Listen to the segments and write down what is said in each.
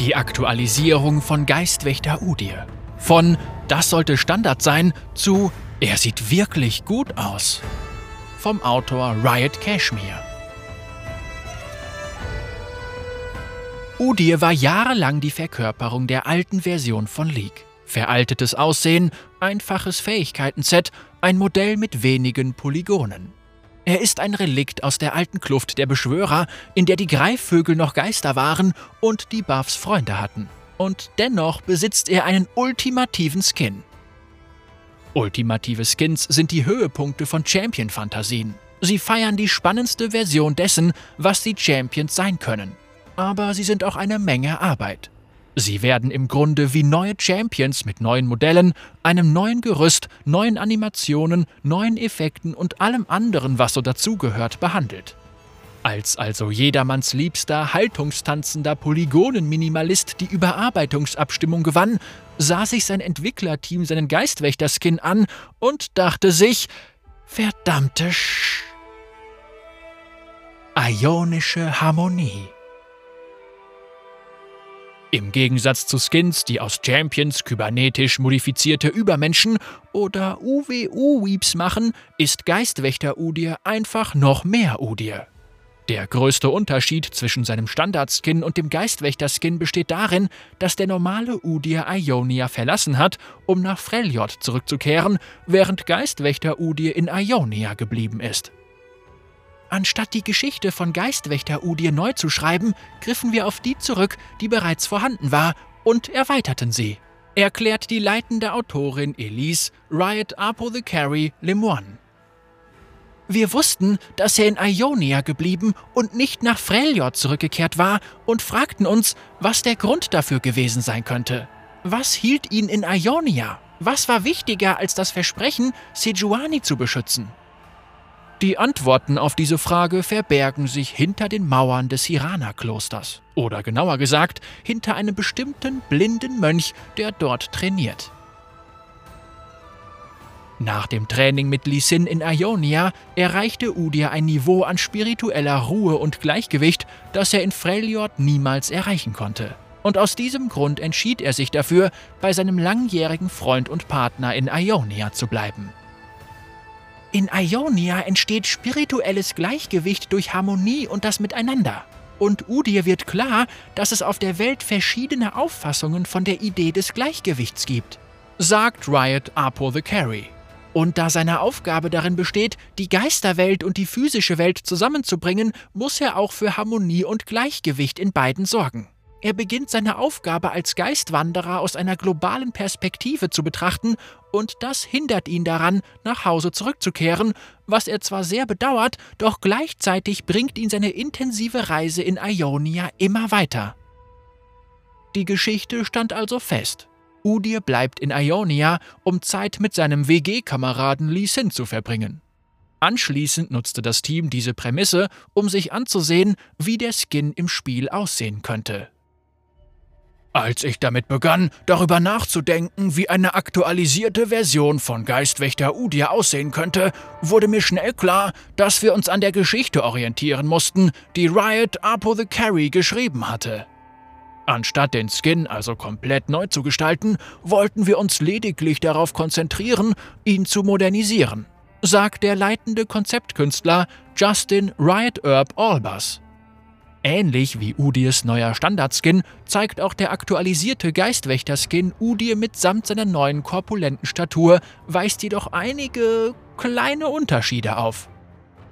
Die Aktualisierung von Geistwächter Udir. Von das sollte Standard sein zu er sieht wirklich gut aus. Vom Autor Riot Cashmere. Udir war jahrelang die Verkörperung der alten Version von League. Veraltetes Aussehen, einfaches Fähigkeitenset, ein Modell mit wenigen Polygonen. Er ist ein Relikt aus der alten Kluft der Beschwörer, in der die Greifvögel noch Geister waren und die Buffs Freunde hatten. Und dennoch besitzt er einen ultimativen Skin. Ultimative Skins sind die Höhepunkte von Champion-Fantasien. Sie feiern die spannendste Version dessen, was die Champions sein können. Aber sie sind auch eine Menge Arbeit. Sie werden im Grunde wie neue Champions mit neuen Modellen, einem neuen Gerüst, neuen Animationen, neuen Effekten und allem anderen, was so dazugehört, behandelt. Als also jedermanns liebster, haltungstanzender Polygonen-Minimalist die Überarbeitungsabstimmung gewann, sah sich sein Entwicklerteam seinen Geistwächter-Skin an und dachte sich, verdammte Sch. Ionische Harmonie. Im Gegensatz zu Skins, die aus Champions kybernetisch modifizierte Übermenschen oder UWU-Weeps machen, ist Geistwächter Udir einfach noch mehr Udir. Der größte Unterschied zwischen seinem Standard-Skin und dem Geistwächter-Skin besteht darin, dass der normale Udir Ionia verlassen hat, um nach Freljord zurückzukehren, während Geistwächter Udir in Ionia geblieben ist. Anstatt die Geschichte von Geistwächter Udir neu zu schreiben, griffen wir auf die zurück, die bereits vorhanden war, und erweiterten sie. Erklärt die leitende Autorin Elise Riot Apothecary Lemoine. Wir wussten, dass er in Ionia geblieben und nicht nach Freljord zurückgekehrt war und fragten uns, was der Grund dafür gewesen sein könnte. Was hielt ihn in Ionia? Was war wichtiger als das Versprechen, Sejuani zu beschützen? Die Antworten auf diese Frage verbergen sich hinter den Mauern des Hirana-Klosters. Oder genauer gesagt, hinter einem bestimmten blinden Mönch, der dort trainiert. Nach dem Training mit Lee Sin in Ionia erreichte Udir ein Niveau an spiritueller Ruhe und Gleichgewicht, das er in Freljord niemals erreichen konnte. Und aus diesem Grund entschied er sich dafür, bei seinem langjährigen Freund und Partner in Ionia zu bleiben. In Ionia entsteht spirituelles Gleichgewicht durch Harmonie und das Miteinander. Und Udir wird klar, dass es auf der Welt verschiedene Auffassungen von der Idee des Gleichgewichts gibt, sagt Riot Apo the Carry. Und da seine Aufgabe darin besteht, die Geisterwelt und die physische Welt zusammenzubringen, muss er auch für Harmonie und Gleichgewicht in beiden sorgen. Er beginnt seine Aufgabe als Geistwanderer aus einer globalen Perspektive zu betrachten, und das hindert ihn daran, nach Hause zurückzukehren, was er zwar sehr bedauert, doch gleichzeitig bringt ihn seine intensive Reise in Ionia immer weiter. Die Geschichte stand also fest. Udir bleibt in Ionia, um Zeit mit seinem WG-Kameraden Lee Sin zu verbringen. Anschließend nutzte das Team diese Prämisse, um sich anzusehen, wie der Skin im Spiel aussehen könnte. Als ich damit begann, darüber nachzudenken, wie eine aktualisierte Version von Geistwächter Udir aussehen könnte, wurde mir schnell klar, dass wir uns an der Geschichte orientieren mussten, die Riot Apothecary geschrieben hatte. Anstatt den Skin also komplett neu zu gestalten, wollten wir uns lediglich darauf konzentrieren, ihn zu modernisieren, sagt der leitende Konzeptkünstler Justin Riot Herb Albers. Ähnlich wie Udirs neuer Standardskin zeigt auch der aktualisierte Geistwächter-Skin Udir mitsamt seiner neuen korpulenten Statur, weist jedoch einige kleine Unterschiede auf.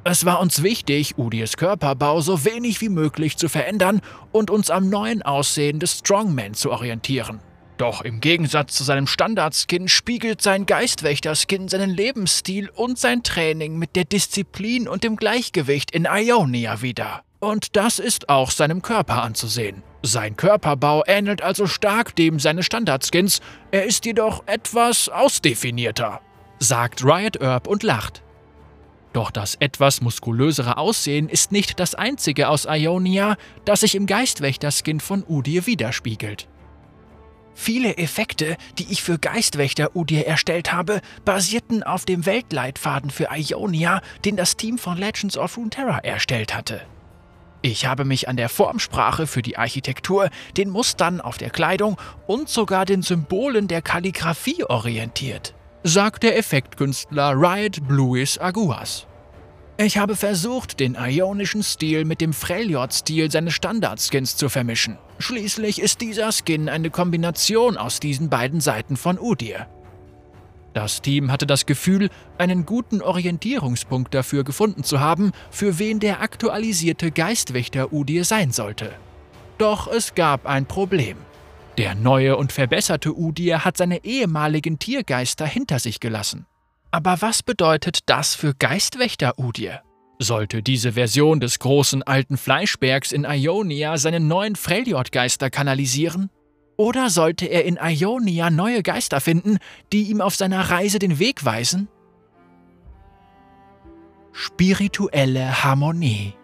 Es war uns wichtig, Udirs Körperbau so wenig wie möglich zu verändern und uns am neuen Aussehen des Strongman zu orientieren. Doch im Gegensatz zu seinem Standardskin spiegelt sein Geistwächter-Skin seinen Lebensstil und sein Training mit der Disziplin und dem Gleichgewicht in Ionia wieder. Und das ist auch seinem Körper anzusehen. Sein Körperbau ähnelt also stark dem seines Standardskins, er ist jedoch etwas ausdefinierter, sagt Riot Herb und lacht. Doch das etwas muskulösere Aussehen ist nicht das einzige aus Ionia, das sich im Geistwächter-Skin von Udir widerspiegelt. Viele Effekte, die ich für Geistwächter Udir erstellt habe, basierten auf dem Weltleitfaden für Ionia, den das Team von Legends of Runeterra erstellt hatte. Ich habe mich an der Formsprache für die Architektur, den Mustern auf der Kleidung und sogar den Symbolen der Kalligraphie orientiert, sagt der Effektkünstler Riot Bluis Aguas. Ich habe versucht, den ionischen Stil mit dem Freljord-Stil seines Standardskins zu vermischen. Schließlich ist dieser Skin eine Kombination aus diesen beiden Seiten von Udir. Das Team hatte das Gefühl, einen guten Orientierungspunkt dafür gefunden zu haben, für wen der aktualisierte Geistwächter Udir sein sollte. Doch es gab ein Problem. Der neue und verbesserte Udir hat seine ehemaligen Tiergeister hinter sich gelassen. Aber was bedeutet das für Geistwächter Udir? Sollte diese Version des großen alten Fleischbergs in Ionia seine neuen Freljord-Geister kanalisieren? Oder sollte er in Ionia neue Geister finden, die ihm auf seiner Reise den Weg weisen? Spirituelle Harmonie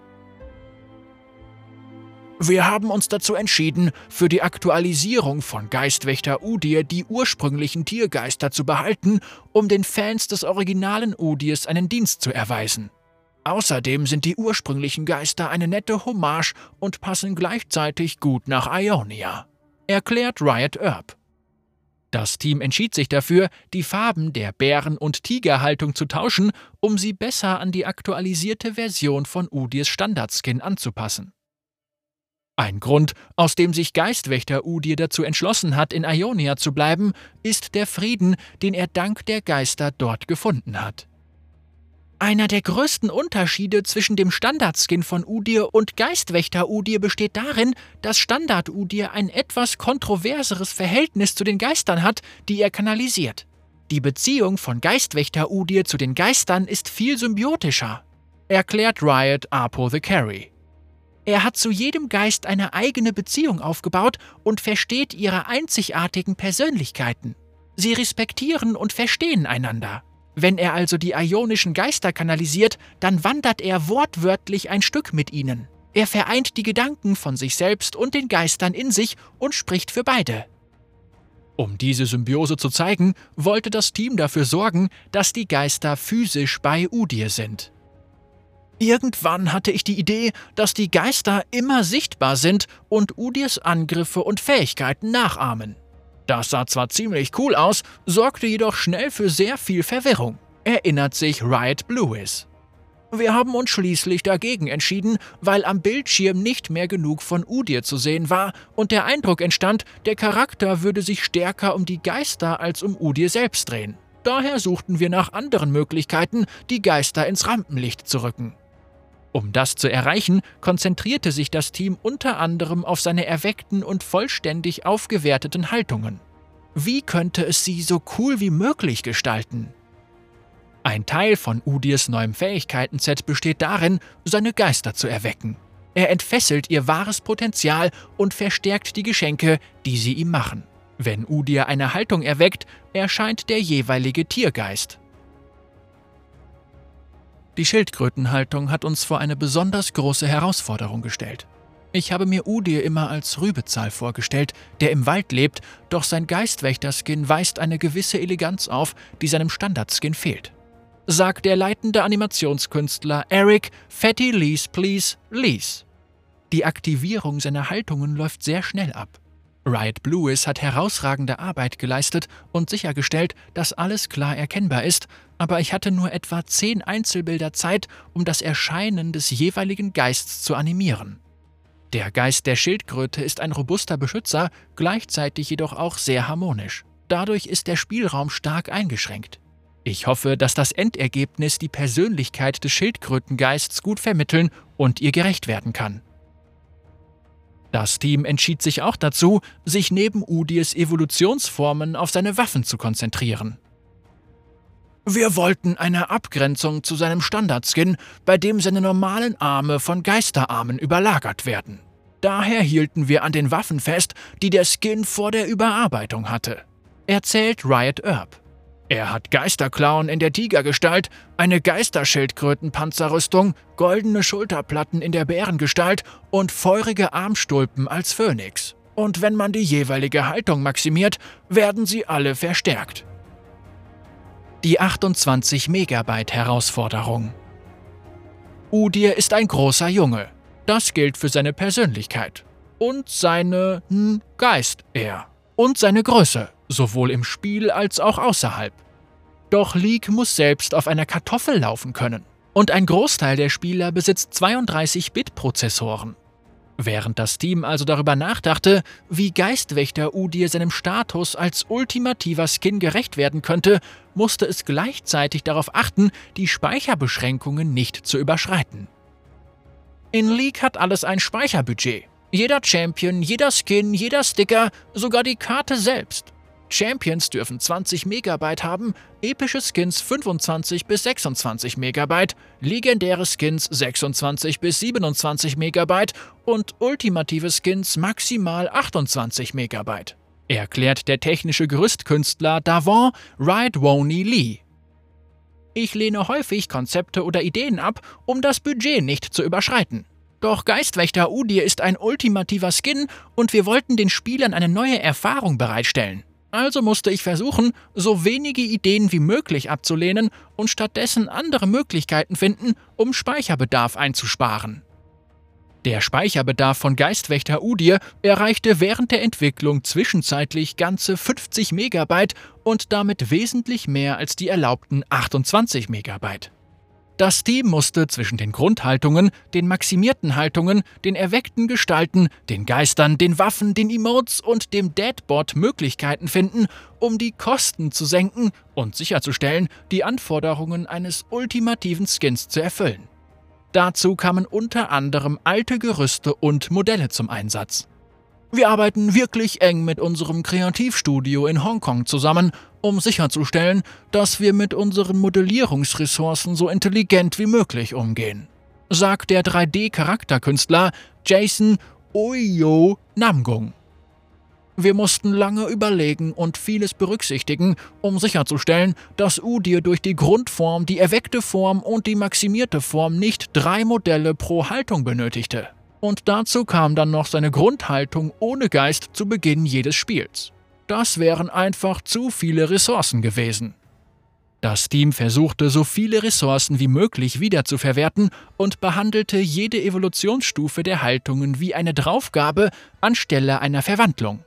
wir haben uns dazu entschieden, für die Aktualisierung von Geistwächter Udir die ursprünglichen Tiergeister zu behalten, um den Fans des originalen Udirs einen Dienst zu erweisen. Außerdem sind die ursprünglichen Geister eine nette Hommage und passen gleichzeitig gut nach Ionia erklärt Riot Earp. Das Team entschied sich dafür, die Farben der Bären- und Tigerhaltung zu tauschen, um sie besser an die aktualisierte Version von Udirs Standardskin anzupassen. Ein Grund, aus dem sich Geistwächter Udir dazu entschlossen hat, in Ionia zu bleiben, ist der Frieden, den er dank der Geister dort gefunden hat. Einer der größten Unterschiede zwischen dem Standardskin von Udir und Geistwächter Udir besteht darin, dass Standard Udir ein etwas kontroverseres Verhältnis zu den Geistern hat, die er kanalisiert. Die Beziehung von Geistwächter Udir zu den Geistern ist viel symbiotischer, erklärt Riot Apo the Carry. Er hat zu jedem Geist eine eigene Beziehung aufgebaut und versteht ihre einzigartigen Persönlichkeiten. Sie respektieren und verstehen einander. Wenn er also die ionischen Geister kanalisiert, dann wandert er wortwörtlich ein Stück mit ihnen. Er vereint die Gedanken von sich selbst und den Geistern in sich und spricht für beide. Um diese Symbiose zu zeigen, wollte das Team dafür sorgen, dass die Geister physisch bei Udir sind. Irgendwann hatte ich die Idee, dass die Geister immer sichtbar sind und Udirs Angriffe und Fähigkeiten nachahmen. Das sah zwar ziemlich cool aus, sorgte jedoch schnell für sehr viel Verwirrung, erinnert sich Riot Bluis. Wir haben uns schließlich dagegen entschieden, weil am Bildschirm nicht mehr genug von Udir zu sehen war und der Eindruck entstand, der Charakter würde sich stärker um die Geister als um Udir selbst drehen. Daher suchten wir nach anderen Möglichkeiten, die Geister ins Rampenlicht zu rücken. Um das zu erreichen, konzentrierte sich das Team unter anderem auf seine erweckten und vollständig aufgewerteten Haltungen. Wie könnte es sie so cool wie möglich gestalten? Ein Teil von Udirs neuem Fähigkeitenset besteht darin, seine Geister zu erwecken. Er entfesselt ihr wahres Potenzial und verstärkt die Geschenke, die sie ihm machen. Wenn Udir eine Haltung erweckt, erscheint der jeweilige Tiergeist. Die Schildkrötenhaltung hat uns vor eine besonders große Herausforderung gestellt. Ich habe mir Udir immer als Rübezahl vorgestellt, der im Wald lebt, doch sein Geistwächter-Skin weist eine gewisse Eleganz auf, die seinem Standard-Skin fehlt. Sagt der leitende Animationskünstler Eric Fatty Lease Please Lease. Die Aktivierung seiner Haltungen läuft sehr schnell ab. Riot Bluis hat herausragende Arbeit geleistet und sichergestellt, dass alles klar erkennbar ist, aber ich hatte nur etwa zehn Einzelbilder Zeit, um das Erscheinen des jeweiligen Geists zu animieren. Der Geist der Schildkröte ist ein robuster Beschützer, gleichzeitig jedoch auch sehr harmonisch. Dadurch ist der Spielraum stark eingeschränkt. Ich hoffe, dass das Endergebnis die Persönlichkeit des Schildkrötengeists gut vermitteln und ihr gerecht werden kann. Das Team entschied sich auch dazu, sich neben Udirs Evolutionsformen auf seine Waffen zu konzentrieren. Wir wollten eine Abgrenzung zu seinem Standardskin, bei dem seine normalen Arme von Geisterarmen überlagert werden. Daher hielten wir an den Waffen fest, die der Skin vor der Überarbeitung hatte, erzählt Riot Earp. Er hat Geisterklauen in der Tigergestalt, eine Geisterschildkrötenpanzerrüstung, goldene Schulterplatten in der Bärengestalt und feurige Armstulpen als Phönix. Und wenn man die jeweilige Haltung maximiert, werden sie alle verstärkt. Die 28 Megabyte Herausforderung. Udir ist ein großer Junge. Das gilt für seine Persönlichkeit und seine Geist eher und seine Größe, sowohl im Spiel als auch außerhalb. Doch League muss selbst auf einer Kartoffel laufen können. Und ein Großteil der Spieler besitzt 32-Bit-Prozessoren. Während das Team also darüber nachdachte, wie Geistwächter Udir seinem Status als ultimativer Skin gerecht werden könnte, musste es gleichzeitig darauf achten, die Speicherbeschränkungen nicht zu überschreiten. In League hat alles ein Speicherbudget. Jeder Champion, jeder Skin, jeder Sticker, sogar die Karte selbst. Champions dürfen 20 Megabyte haben, epische Skins 25 bis 26 Megabyte, legendäre Skins 26 bis 27 Megabyte und ultimative Skins maximal 28 Megabyte. Erklärt der technische Gerüstkünstler Davon Woney Lee. Ich lehne häufig Konzepte oder Ideen ab, um das Budget nicht zu überschreiten. Doch Geistwächter Udir ist ein ultimativer Skin und wir wollten den Spielern eine neue Erfahrung bereitstellen. Also musste ich versuchen, so wenige Ideen wie möglich abzulehnen und stattdessen andere Möglichkeiten finden, um Speicherbedarf einzusparen. Der Speicherbedarf von Geistwächter Udir erreichte während der Entwicklung zwischenzeitlich ganze 50 Megabyte und damit wesentlich mehr als die erlaubten 28 Megabyte. Das Team musste zwischen den Grundhaltungen, den maximierten Haltungen, den erweckten Gestalten, den Geistern, den Waffen, den Emotes und dem Deadbot Möglichkeiten finden, um die Kosten zu senken und sicherzustellen, die Anforderungen eines ultimativen Skins zu erfüllen. Dazu kamen unter anderem alte Gerüste und Modelle zum Einsatz. Wir arbeiten wirklich eng mit unserem Kreativstudio in Hongkong zusammen, um sicherzustellen, dass wir mit unseren Modellierungsressourcen so intelligent wie möglich umgehen, sagt der 3D-Charakterkünstler Jason Oyo Namgung. Wir mussten lange überlegen und vieles berücksichtigen, um sicherzustellen, dass Udir durch die Grundform, die erweckte Form und die maximierte Form nicht drei Modelle pro Haltung benötigte und dazu kam dann noch seine Grundhaltung ohne Geist zu Beginn jedes Spiels. Das wären einfach zu viele Ressourcen gewesen. Das Team versuchte, so viele Ressourcen wie möglich wiederzuverwerten und behandelte jede Evolutionsstufe der Haltungen wie eine Draufgabe anstelle einer Verwandlung.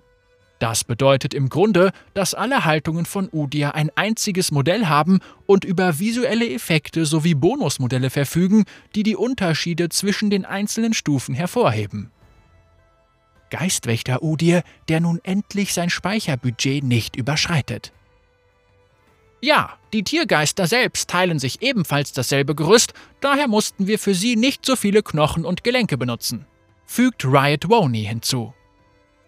Das bedeutet im Grunde, dass alle Haltungen von Udia ein einziges Modell haben und über visuelle Effekte sowie Bonusmodelle verfügen, die die Unterschiede zwischen den einzelnen Stufen hervorheben. Geistwächter Udir, der nun endlich sein Speicherbudget nicht überschreitet. Ja, die Tiergeister selbst teilen sich ebenfalls dasselbe Gerüst, daher mussten wir für sie nicht so viele Knochen und Gelenke benutzen, fügt Riot Woney hinzu.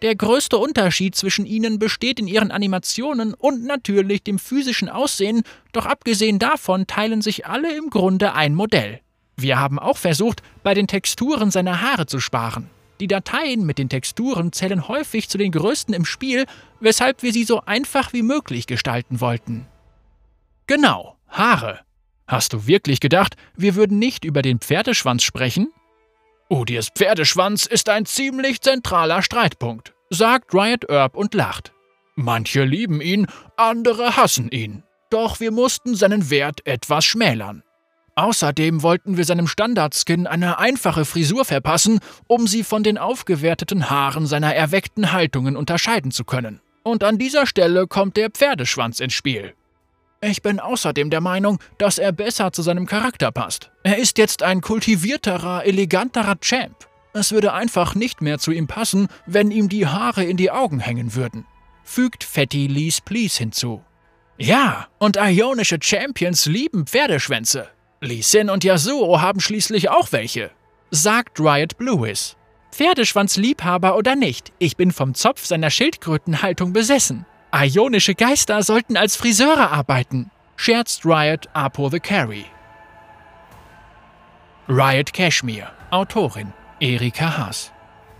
Der größte Unterschied zwischen ihnen besteht in ihren Animationen und natürlich dem physischen Aussehen, doch abgesehen davon teilen sich alle im Grunde ein Modell. Wir haben auch versucht, bei den Texturen seiner Haare zu sparen. Die Dateien mit den Texturen zählen häufig zu den größten im Spiel, weshalb wir sie so einfach wie möglich gestalten wollten. Genau, Haare. Hast du wirklich gedacht, wir würden nicht über den Pferdeschwanz sprechen? Odirs Pferdeschwanz ist ein ziemlich zentraler Streitpunkt, sagt Riot Earp und lacht. Manche lieben ihn, andere hassen ihn. Doch wir mussten seinen Wert etwas schmälern. Außerdem wollten wir seinem Standardskin eine einfache Frisur verpassen, um sie von den aufgewerteten Haaren seiner erweckten Haltungen unterscheiden zu können. Und an dieser Stelle kommt der Pferdeschwanz ins Spiel. Ich bin außerdem der Meinung, dass er besser zu seinem Charakter passt. Er ist jetzt ein kultivierterer, eleganterer Champ. Es würde einfach nicht mehr zu ihm passen, wenn ihm die Haare in die Augen hängen würden. Fügt Fatty Lee's Please hinzu. Ja, und ionische Champions lieben Pferdeschwänze. Lee Sin und Yasuo haben schließlich auch welche, sagt Riot Bluis. Pferdeschwanzliebhaber oder nicht, ich bin vom Zopf seiner Schildkrötenhaltung besessen. Ionische Geister sollten als Friseure arbeiten, scherzt Riot Apo the Carry. Riot Cashmere, Autorin Erika Haas.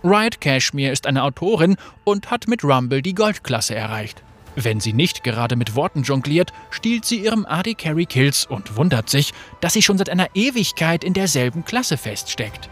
Riot Cashmere ist eine Autorin und hat mit Rumble die Goldklasse erreicht. Wenn sie nicht gerade mit Worten jongliert, stiehlt sie ihrem AD Carry Kills und wundert sich, dass sie schon seit einer Ewigkeit in derselben Klasse feststeckt.